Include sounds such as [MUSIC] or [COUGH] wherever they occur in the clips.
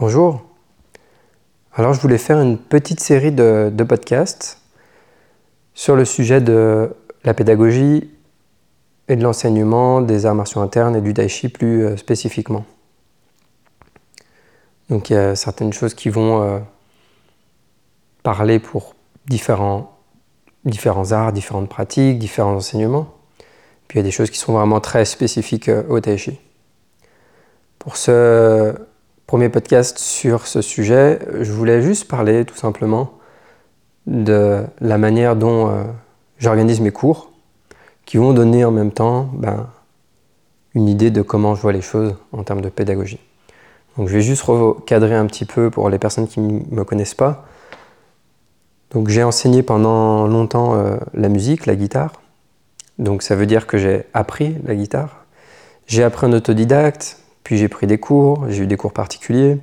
Bonjour. Alors je voulais faire une petite série de, podcasts sur le sujet de la pédagogie et de l'enseignement des arts martiaux internes et du Daichi plus euh, spécifiquement. Donc il y a certaines choses qui vont euh, parler pour différents, arts, différentes pratiques, différents enseignements. Puis il y a des choses qui sont vraiment très spécifiques euh, au Daichi. Pour ce premier podcast sur ce sujet, je voulais juste parler tout simplement de la manière dont euh, j'organise mes cours, qui vont donner en même temps ben, une idée de comment je vois les choses en termes de pédagogie. Donc je vais juste recadrer un petit peu pour les personnes qui ne me connaissent pas. Donc j'ai enseigné pendant longtemps euh, la musique, la guitare. Donc ça veut dire que j'ai appris la guitare. J'ai appris en autodidacte, j'ai pris des cours, j'ai eu des cours particuliers.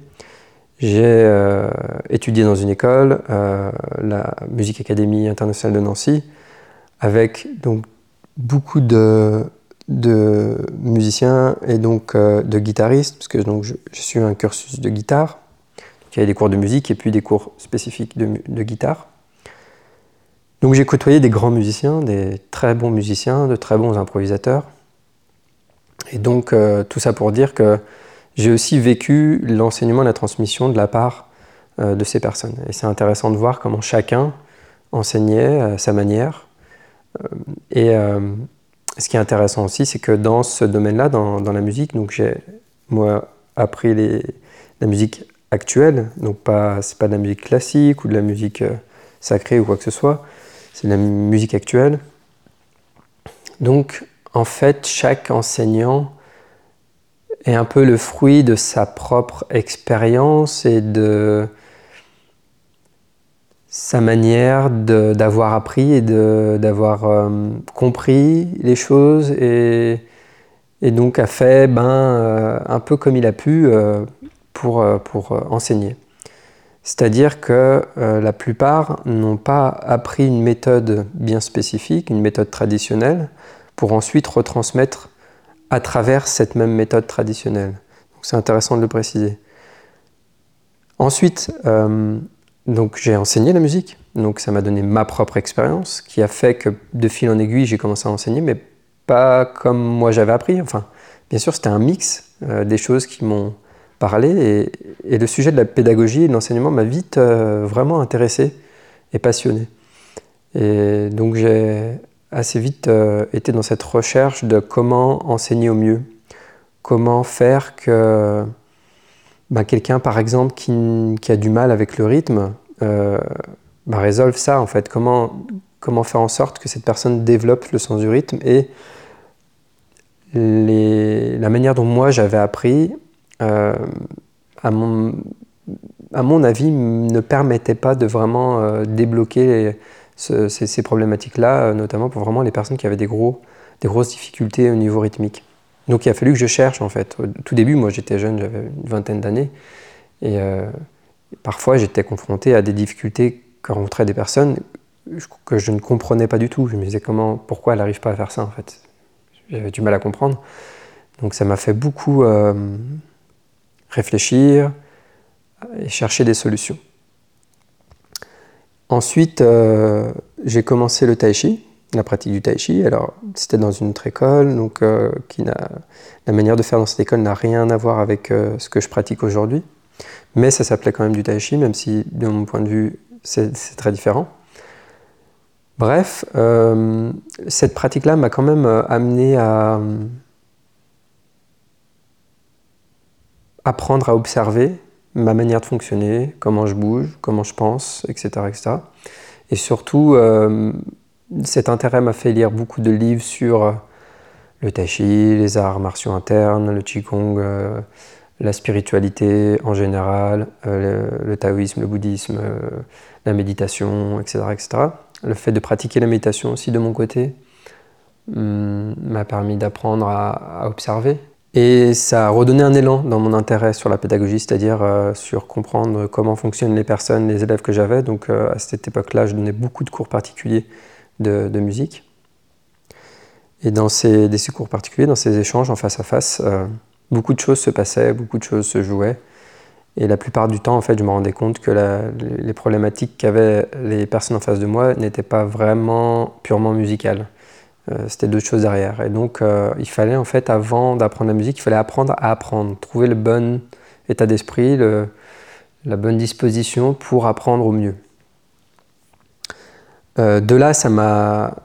J'ai euh, étudié dans une école, euh, la Musique Académie internationale de Nancy, avec donc beaucoup de, de musiciens et donc euh, de guitaristes, parce que donc, je, suis un cursus de guitare. il y avait des cours de musique et puis des cours spécifiques de, de guitare. Donc j'ai côtoyé des grands musiciens, des très bons musiciens, de très bons improvisateurs. Et donc, euh, tout ça pour dire que j'ai aussi vécu l'enseignement et la transmission de la part euh, de ces personnes. Et c'est intéressant de voir comment chacun enseignait à sa manière. Euh, et ce qui est intéressant aussi, c'est que dans ce domaine-là, dans, la musique, donc j'ai moi appris la musique actuelle, donc pas c'est pas de la musique classique ou de la musique sacrée ou quoi que ce soit, c'est de la musique actuelle. Donc en fait, chaque enseignant est un peu le fruit de sa propre expérience et de sa manière d'avoir appris et d'avoir euh, compris les choses et, donc a fait ben, euh, un peu comme il a pu euh, pour, pour enseigner. C'est-à-dire que la plupart n'ont pas appris une méthode bien spécifique, une méthode traditionnelle, pour ensuite retransmettre à travers cette même méthode traditionnelle. C'est intéressant de le préciser. Ensuite, euh, j'ai enseigné la musique, donc ça m'a donné ma propre expérience, qui a fait que de fil en aiguille, j'ai commencé à enseigner, mais pas comme moi j'avais appris. Enfin, bien sûr, c'était un mix euh, des choses qui m'ont parlé, et, le sujet de la pédagogie et de l'enseignement m'a vite euh, vraiment intéressé et passionné. Et donc j'ai assez vite euh, été dans cette recherche de comment enseigner au mieux. Comment faire que bah, quelqu'un, par exemple, qui, a du mal avec le rythme, euh, bah, résolve ça, en fait. Comment, comment faire en sorte que cette personne développe le sens du rythme et la manière dont moi j'avais appris, euh, à, mon, à mon avis, ne permettait pas de vraiment débloquer les, ces, problématiques-là, euh, notamment pour vraiment les personnes qui avaient des, gros, des grosses difficultés au niveau rythmique. Donc il a fallu que je cherche en fait. Au tout début, moi j'étais jeune, j'avais une vingtaine d'années, et euh, parfois j'étais confronté à des difficultés que rencontraient des personnes que je ne comprenais pas du tout. Je me disais comment, pourquoi elle n'arrive pas à faire ça en fait? J'avais du mal à comprendre. Donc ça m'a fait beaucoup euh, réfléchir et chercher des solutions. Ensuite, euh, j'ai commencé le tai chi, la pratique du tai chi. Alors, c'était dans une autre école, donc euh, la manière de faire dans cette école n'a rien à voir avec euh, ce que je pratique aujourd'hui. Mais ça s'appelait quand même du tai chi, même si, de mon point de vue, c'est très différent. Bref, cette pratique-là m'a quand même amené à apprendre à observer ma manière de fonctionner, comment je bouge, comment je pense, etc. etc. Et surtout, euh, cet intérêt m'a fait lire beaucoup de livres sur euh, le tai chi, les arts martiaux internes, le qigong, euh, la spiritualité en général, le, taoïsme, le bouddhisme, la méditation, etc., etc. Le fait de pratiquer la méditation aussi de mon côté hum, m'a permis d'apprendre à observer et ça a redonné un élan dans mon intérêt sur la pédagogie, c'est-à-dire euh, sur comprendre comment fonctionnent les personnes, les élèves que j'avais. Donc euh, à cette époque-là, je donnais beaucoup de cours particuliers de, musique. Et dans ces, cours particuliers, dans ces échanges en face à face, euh, beaucoup de choses se passaient, beaucoup de choses se jouaient. Et la plupart du temps, en fait, je me rendais compte que les problématiques qu'avaient les personnes en face de moi n'étaient pas vraiment purement musicales. Euh, c'était d'autres choses derrière. Et donc, euh, il fallait, en fait, avant d'apprendre la musique, il fallait apprendre à apprendre, trouver le bon état d'esprit, la bonne disposition pour apprendre au mieux. Euh, de là, ça m'a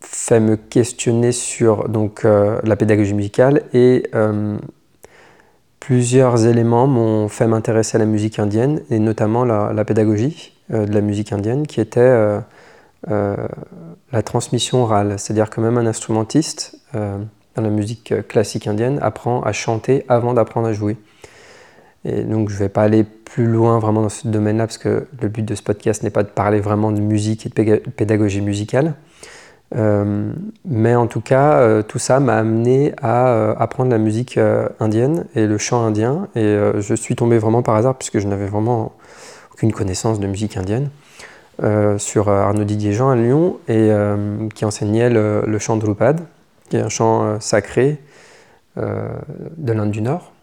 fait me questionner sur donc, la pédagogie musicale et Plusieurs éléments m'ont fait m'intéresser à la musique indienne, et notamment la, pédagogie de la musique indienne, qui était la transmission orale. C'est-à-dire que même un instrumentiste dans la musique classique indienne apprend à chanter avant d'apprendre à jouer. Et donc je ne vais pas aller plus loin vraiment dans ce domaine-là, parce que le but de ce podcast n'est pas de parler vraiment de musique et de pédagogie musicale. Euh, mais en tout cas, euh, tout ça m'a amené à euh, apprendre la musique indienne et le chant indien. Et je suis tombé vraiment par hasard, puisque je n'avais vraiment aucune connaissance de musique indienne, sur Arnaud Didier-Jean à Lyon, et qui enseignait le, chant Drupad, qui est un chant sacré de l'Inde du Nord.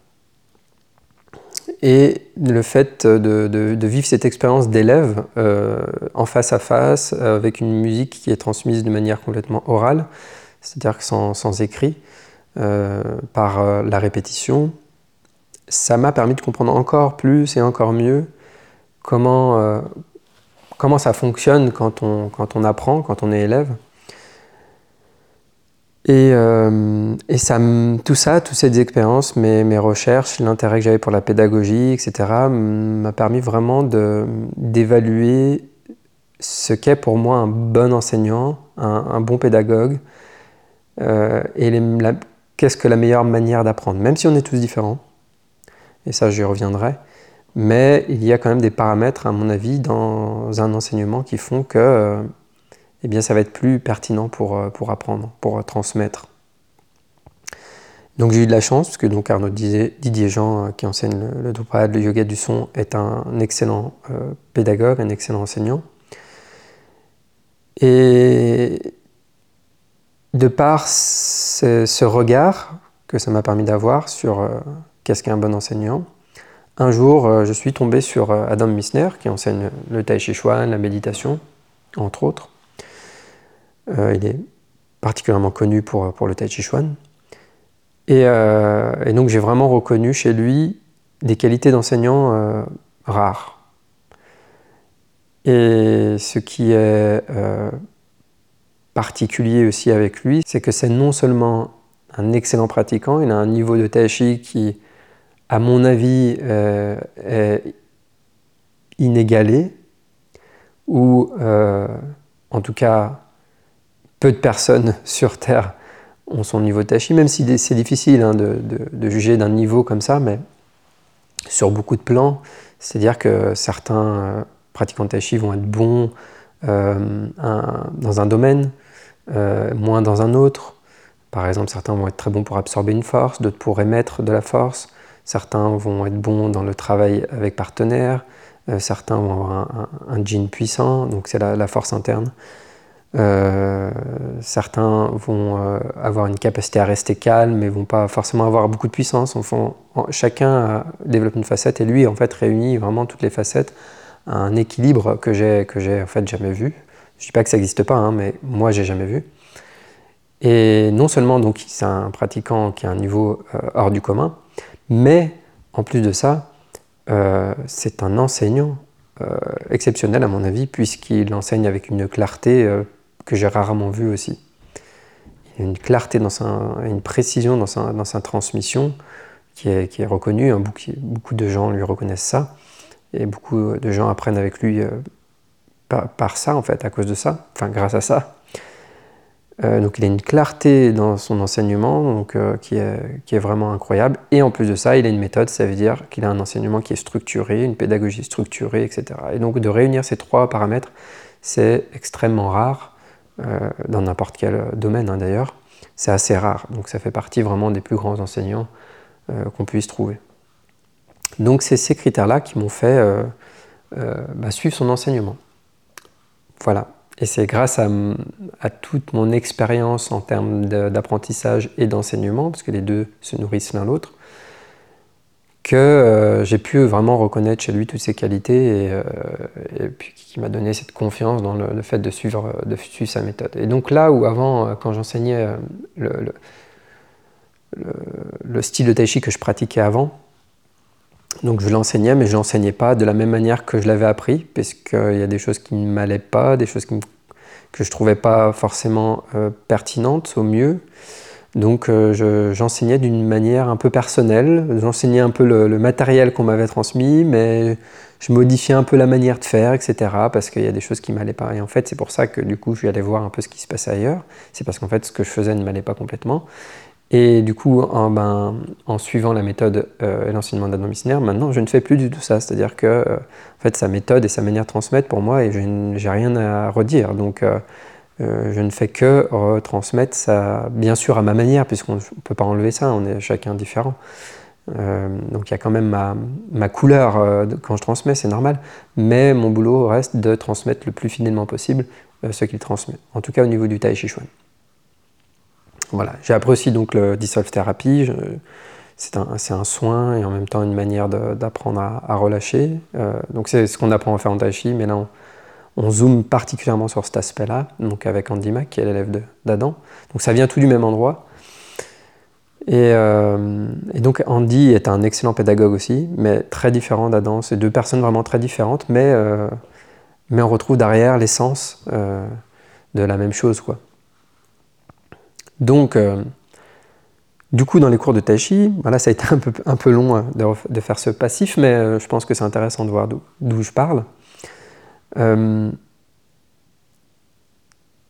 Et le fait de, vivre cette expérience d'élève euh, en face à face, avec une musique qui est transmise de manière complètement orale, c'est-à-dire sans, écrit, euh, par euh, la répétition, ça m'a permis de comprendre encore plus et encore mieux comment, comment ça fonctionne quand on, apprend, quand on est élève. Et, euh, ça, tout ça, toutes ces expériences, mes, mes recherches, l'intérêt que j'avais pour la pédagogie, etc., m'a permis vraiment d'évaluer ce qu'est pour moi un bon enseignant, un, bon pédagogue, euh, et qu'est-ce que la meilleure manière d'apprendre, même si on est tous différents, et ça j'y reviendrai, mais il y a quand même des paramètres, à mon avis, dans un enseignement qui font que eh ça va être plus pertinent pour, euh, apprendre, pour euh, transmettre. Donc j'ai eu de la chance, parce que donc Arnaud Didier Jean, euh, qui enseigne le, le le yoga du son, est un excellent pédagogue, un excellent enseignant. Et de par ce, regard que ça m'a permis d'avoir sur qu'est-ce qu'un bon enseignant, un jour je suis tombé sur Adam Missner, qui enseigne le Tai Chi Chuan, la méditation, entre autres. Euh, il est particulièrement connu pour, le Tai Chi Chuan. Et, euh, donc j'ai vraiment reconnu chez lui des qualités d'enseignant euh, rares. Et ce qui est particulier aussi avec lui, c'est que c'est non seulement un excellent pratiquant, il a un niveau de tai chi qui, à mon avis, est inégalé, ou en tout cas peu de personnes [LAUGHS] sur Terre ont son niveau de tachi, même si c'est difficile hein, de, juger d'un niveau comme ça, mais sur beaucoup de plans, c'est-à-dire que certains euh, pratiquants tachi vont être bons euh, dans un domaine, euh, moins dans un autre. Par exemple, certains vont être très bons pour absorber une force, d'autres pour émettre de la force. Certains vont être bons dans le travail avec partenaires. certains vont avoir un, jean puissant, donc c'est la, force interne. Euh, certains vont euh, avoir une capacité à rester calme, mais vont pas forcément avoir beaucoup de puissance. Chacun développe une facette et lui en fait réunit vraiment toutes les facettes à un équilibre que j'ai que j'ai en fait jamais vu. Je dis pas que ça n'existe pas, hein, mais moi j'ai jamais vu. Et non seulement donc c'est un pratiquant qui a un niveau euh, hors du commun, mais en plus de ça, c'est un enseignant exceptionnel à mon avis, puisqu'il enseigne avec une clarté que j'ai rarement vu aussi. Il a une clarté, dans une précision dans sa, transmission qui est, reconnue. Hein. Beaucoup, de gens lui reconnaissent ça. Et beaucoup de gens apprennent avec lui euh, par, ça, en fait, à cause de ça, enfin grâce à ça. Euh, donc il a une clarté dans son enseignement donc, euh, qui, est, vraiment incroyable. Et en plus de ça, il a une méthode, ça veut dire qu'il a un enseignement qui est structuré, une pédagogie structurée, etc. Et donc de réunir ces trois paramètres, c'est extrêmement rare. Euh, dans n'importe quel domaine hein, d'ailleurs. C'est assez rare, donc ça fait partie vraiment des plus grands enseignants qu'on puisse trouver. Donc c'est ces critères-là qui m'ont fait bah, suivre son enseignement. Voilà. Et c'est grâce à, toute mon expérience en termes d'apprentissage et d'enseignement, parce que les deux se nourrissent l'un l'autre, que euh, j'ai pu vraiment reconnaître chez lui toutes ses qualités et, puis qui m'a donné cette confiance dans le, fait de suivre, sa méthode. Et donc là où avant, quand j'enseignais le, le, style de tai chi que je pratiquais avant, donc je l'enseignais, mais je l'enseignais pas de la même manière que je l'avais appris, parce qu'il y a des choses qui ne m'allaient pas, des choses que je trouvais pas forcément euh, pertinentes au mieux. Donc euh, j'enseignais d'une manière un peu personnelle, j'enseignais un peu le, matériel qu'on m'avait transmis, mais je modifiais un peu la manière de faire, etc. Parce qu'il y a des choses qui m'allaient pas. Et en fait, c'est pour ça que du coup, je suis allé voir un peu ce qui se passait ailleurs. C'est parce qu'en fait, ce que je faisais ne m'allait pas complètement. Et du coup, en, ben, en suivant la méthode euh, et l'enseignement d'Adam Missner, maintenant, je ne fais plus du tout ça. C'est-à-dire que euh, en fait, sa méthode et sa manière de transmettre, pour moi, et je n'ai rien à redire. Donc, euh, je ne fais que retransmettre ça, bien sûr, à ma manière, puisqu'on ne peut pas enlever ça, on est chacun différent. donc, il y a quand même ma, ma couleur quand je transmets, c'est normal. Mais mon boulot reste de transmettre le plus fidèlement possible ce qu'il transmet. En tout cas, au niveau du Tai Chi Chuan. Voilà. J'ai appris aussi donc le dissolve thérapie. C'est un, soin et en même temps une manière d'apprendre à, relâcher. Euh, donc c'est ce qu'on apprend à faire en Tai Chi, mais là on, zoome particulièrement sur cet aspect-là, donc avec Andy Mack, qui est l'élève d'Adam. Donc ça vient tout du même endroit. Et, euh, donc Andy est un excellent pédagogue aussi, mais très différent d'Adam. C'est deux personnes vraiment très différentes, mais, euh, mais on retrouve derrière l'essence de la même chose. quoi. Donc, euh, du coup, dans les cours de Tai Chi, voilà, ça a été un peu, un peu long euh, de, faire ce passif, mais euh, je pense que c'est intéressant de voir d'où je parle.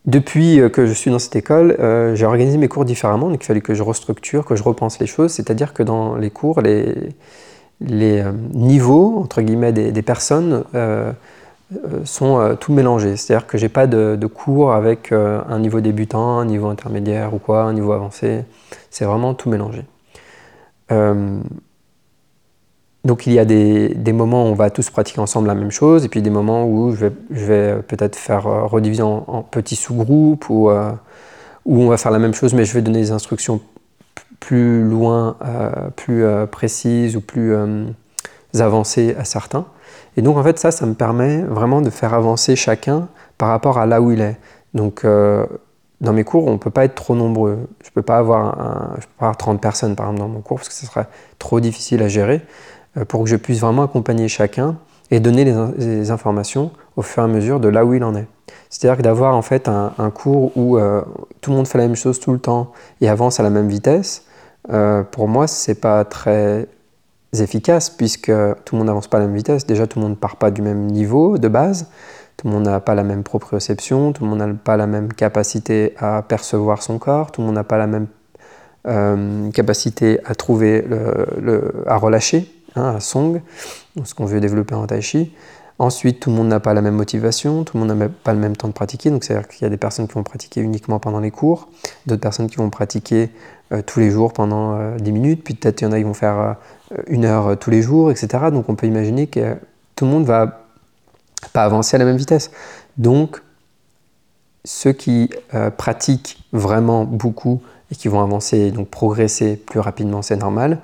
depuis que je suis dans cette école, j'ai organisé mes cours différemment, donc il fallait que je restructure, que je repense les choses, c'est-à-dire que dans les cours, les, les niveaux, entre guillemets, des, des personnes euh, sont euh, tout mélangés. C'est-à-dire que j'ai pas de, cours avec euh, un niveau débutant, un niveau intermédiaire ou quoi, un niveau avancé. C'est vraiment tout mélangé. donc il y a des, moments où on va tous pratiquer ensemble la même chose, et puis des moments où je vais, peut-être faire rediviser en, petits sous-groupes, ou où on va faire la même chose, mais je vais donner des instructions plus loin, plus précises ou plus avancées à certains. Et donc en fait ça, ça me permet vraiment de faire avancer chacun par rapport à là où il est. Donc euh, dans mes cours, on ne peut pas être trop nombreux. Je ne peux, pas avoir peux pas avoir 30 personnes par exemple dans mon cours parce que ce serait trop difficile à gérer euh, pour que je puisse vraiment accompagner chacun et donner les, informations au fur et à mesure de là où il en est. C'est-à-dire que d'avoir en fait un, cours où euh, tout le monde fait la même chose tout le temps et avance à la même vitesse, pour moi, c'est pas très efficaces puisque tout le monde n'avance pas à la même vitesse. Déjà, tout le monde ne part pas du même niveau de base. Tout le monde n'a pas la même proprioception, tout le monde n'a pas la même capacité à percevoir son corps, tout le monde n'a pas la même euh, capacité à trouver, le, à relâcher, hein, à song, ce qu'on veut développer en tai chi. Ensuite, tout le monde n'a pas la même motivation, tout le monde n'a pas le même temps de pratiquer. Donc, c'est-à-dire qu'il y a des personnes qui vont pratiquer uniquement pendant les cours, d'autres personnes qui vont pratiquer euh, tous les jours pendant euh, 10 minutes, puis peut-être il y en a qui vont faire euh, une heure euh, tous les jours, etc. Donc on peut imaginer que tout le monde va pas avancer à la même vitesse. Donc ceux qui euh, pratiquent vraiment beaucoup et qui vont avancer, donc progresser plus rapidement, c'est normal,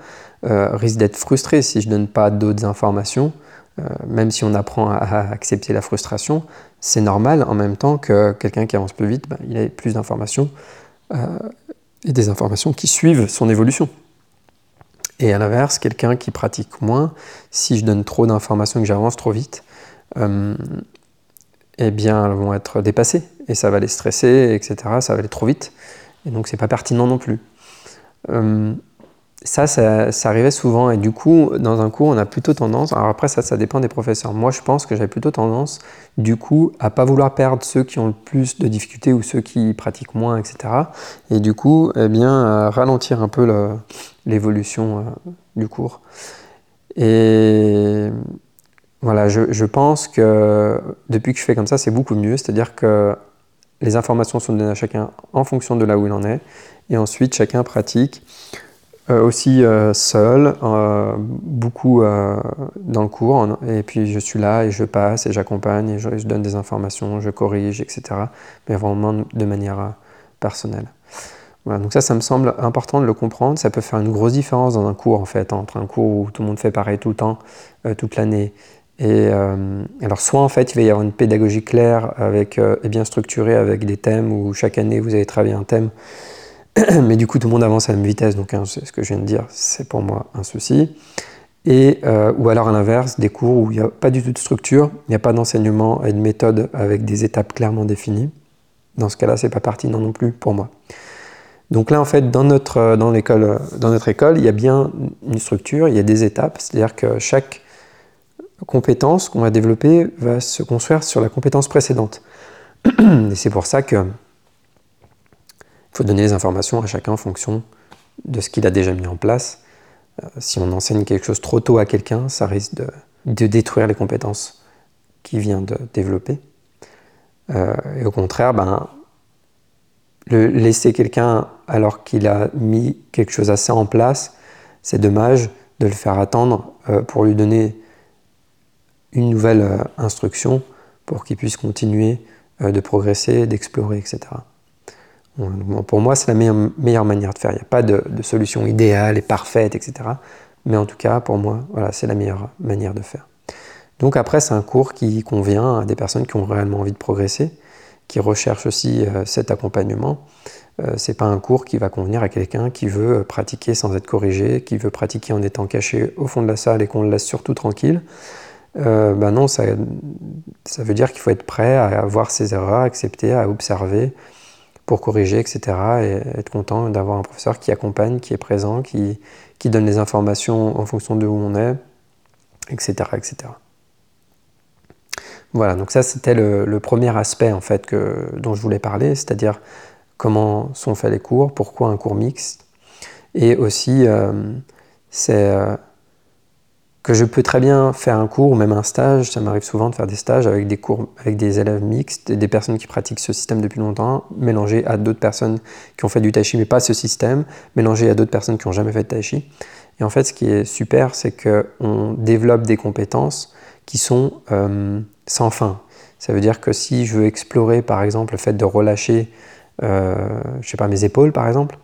euh, risquent d'être frustrés si je ne donne pas d'autres informations. même si on apprend à, accepter la frustration, c'est normal en même temps que quelqu'un qui avance plus vite, ben, il a plus d'informations et des informations qui suivent son évolution. Et à l'inverse, quelqu'un qui pratique moins, si je donne trop d'informations et que j'avance trop vite, euh, eh bien, elles vont être dépassées et ça va les stresser, etc. Ça va aller trop vite. Et donc, c'est pas pertinent non plus. Euh, ça, ça, arrivait souvent et du coup, dans un cours, on a plutôt tendance, alors après ça, ça dépend des professeurs. Moi, je pense que j'avais plutôt tendance, du coup, à pas vouloir perdre ceux qui ont le plus de difficultés ou ceux qui pratiquent moins, etc. Et du coup, eh bien, ralentir un peu l'évolution euh, du cours. Et voilà, je, pense que depuis que je fais comme ça, c'est beaucoup mieux. C'est-à-dire que les informations sont données à chacun en fonction de là où il en est. Et ensuite, chacun pratique euh, aussi euh, seul, euh, beaucoup dans le cours, et puis je suis là et je passe et j'accompagne et je, donne des informations, je corrige, etc. Mais vraiment de manière personnelle. donc ça, ça me semble important de le comprendre. Ça peut faire une grosse différence dans un cours, en fait, entre un cours où tout le monde fait pareil tout le temps, toute l'année. Et alors, soit en fait, il va y avoir une pédagogie claire avec, et bien structurée avec des thèmes où chaque année vous allez travailler un thème, [CLEARS THROAT] mais du coup tout le monde avance à la même vitesse. Donc, hein, ce que je viens de dire, c'est pour moi un souci. Et, ou alors à l'inverse, des cours où il n'y a pas du tout de structure, il n'y a pas d'enseignement et de méthode avec des étapes clairement définies. Dans ce cas-là, c'est pas pertinent non plus pour moi. Donc là, en fait, dans notre, euh, dans, l'école, dans notre école, il y a bien une structure, il y a des étapes, c'est-à-dire que chaque compétence qu'on va développer va se construire sur la compétence précédente. [CLEARS THROAT] Et c'est pour ça que faut donner les informations à chacun en fonction de ce qu'il a déjà mis en place. Euh, si on enseigne quelque chose trop tôt à quelqu'un, ça risque de, détruire les compétences qu'il vient de développer. Euh, et au contraire, ben, le laisser quelqu'un alors qu'il a mis quelque chose assez en place, c'est dommage de le faire attendre euh, pour lui donner une nouvelle instruction pour qu'il puisse continuer de progresser, d'explorer, etc. pour moi, c'est la meilleure, manière de faire. Il n'y a pas de, solution idéale et parfaite, etc. Mais en tout cas, pour moi, voilà, c'est la meilleure manière de faire. Donc après, c'est un cours qui convient à des personnes qui ont réellement envie de progresser, qui recherchent aussi cet accompagnement euh, c'est pas un cours qui va convenir à quelqu'un qui veut pratiquer sans être corrigé, qui veut pratiquer en étant caché au fond de la salle et qu'on le laisse surtout tranquille. Euh, ben non, ça, ça veut dire qu'il faut être prêt à voir ses erreurs, à accepter, à observer pour corriger, etc. Et être content d'avoir un professeur qui accompagne, qui est présent, qui, qui donne les informations en fonction de où on est, etc. etc. Voilà, donc ça c'était le, premier aspect en fait que, dont je voulais parler, c'est-à-dire comment sont faits les cours, pourquoi un cours mixte. Et aussi, euh, c'est euh, je peux très bien faire un cours ou même un stage, ça m'arrive souvent de faire des stages avec des cours avec des élèves mixtes, des personnes qui pratiquent ce système depuis longtemps, mélangés à d'autres personnes qui ont fait du tai chi mais pas ce système, mélangés à d'autres personnes qui n'ont jamais fait de tai chi. Et en fait, ce qui est super, c'est qu'on développe des compétences qui sont euh, sans fin. Ça veut dire que si je veux explorer, par exemple, le fait de relâcher euh, je sais pas, mes épaules par exemple,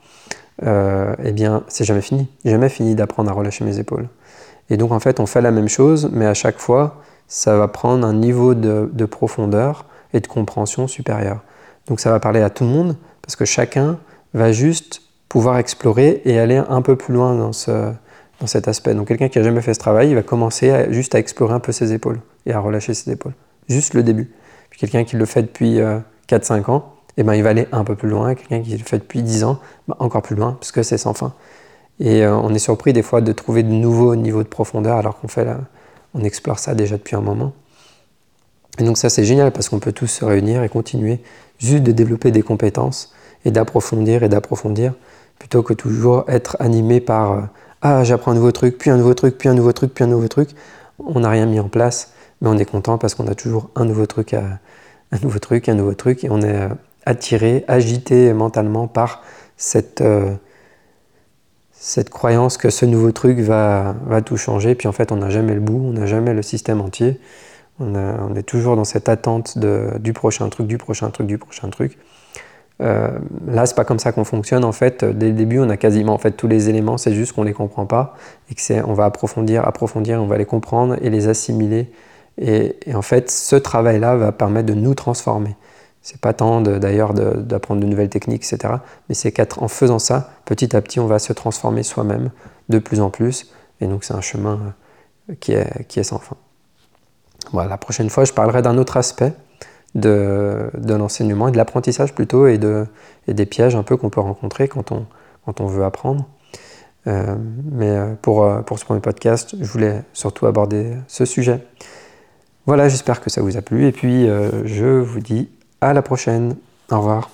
euh, eh bien, c'est jamais fini. Jamais fini d'apprendre à relâcher mes épaules. Et donc, en fait, on fait la même chose, mais à chaque fois, ça va prendre un niveau de, profondeur et de compréhension supérieur. Donc, ça va parler à tout le monde, parce que chacun va juste pouvoir explorer et aller un peu plus loin dans, ce, dans cet aspect. Donc, quelqu'un qui n'a jamais fait ce travail, il va commencer juste à explorer un peu ses épaules et à relâcher ses épaules. Juste le début. Puis quelqu'un qui le fait depuis 4-5 euh, ans, eh ben, il va aller un peu plus loin. Quelqu'un qui le fait depuis 10 ans, ben, encore plus loin, parce que c'est sans fin. Et euh, on est surpris des fois de trouver de nouveaux niveaux de profondeur alors qu'on fait on explore ça déjà depuis un moment. Et donc ça c'est génial parce qu'on peut tous se réunir et continuer juste de développer des compétences et d'approfondir et d'approfondir plutôt que toujours être animé par euh, ah j'apprends un nouveau truc, puis un nouveau truc, puis un nouveau truc, puis un nouveau truc. On n'a rien mis en place, mais on est content parce qu'on a toujours un nouveau truc à, un nouveau truc, un nouveau truc, et on est euh, attiré, agité mentalement par cette, cette croyance que ce nouveau truc va, tout changer. Puis en fait, on n'a jamais le bout, on n'a jamais le système entier. On, est toujours dans cette attente du prochain truc, du prochain truc, du prochain truc. Euh, là, c'est pas comme ça qu'on fonctionne. En fait, dès le début, on a quasiment en fait tous les éléments. C'est juste qu'on les comprend pas et que on va approfondir, approfondir, on va les comprendre et les assimiler. et en fait, ce travail-là va permettre de nous transformer. C'est pas tant d'ailleurs d'apprendre de, nouvelles techniques, etc. Mais c'est qu'en faisant ça, petit à petit, on va se transformer soi-même de plus en plus. Et donc, c'est un chemin euh, qui est, sans fin. Voilà, la prochaine fois, je parlerai d'un autre aspect de, l'enseignement et de l'apprentissage plutôt, et, de, et des pièges un peu qu'on peut rencontrer quand on, veut apprendre. Euh, mais euh, pour ce premier podcast, je voulais surtout aborder ce sujet. Voilà, j'espère que ça vous a plu. Et puis, je vous dis à la prochaine. Au revoir.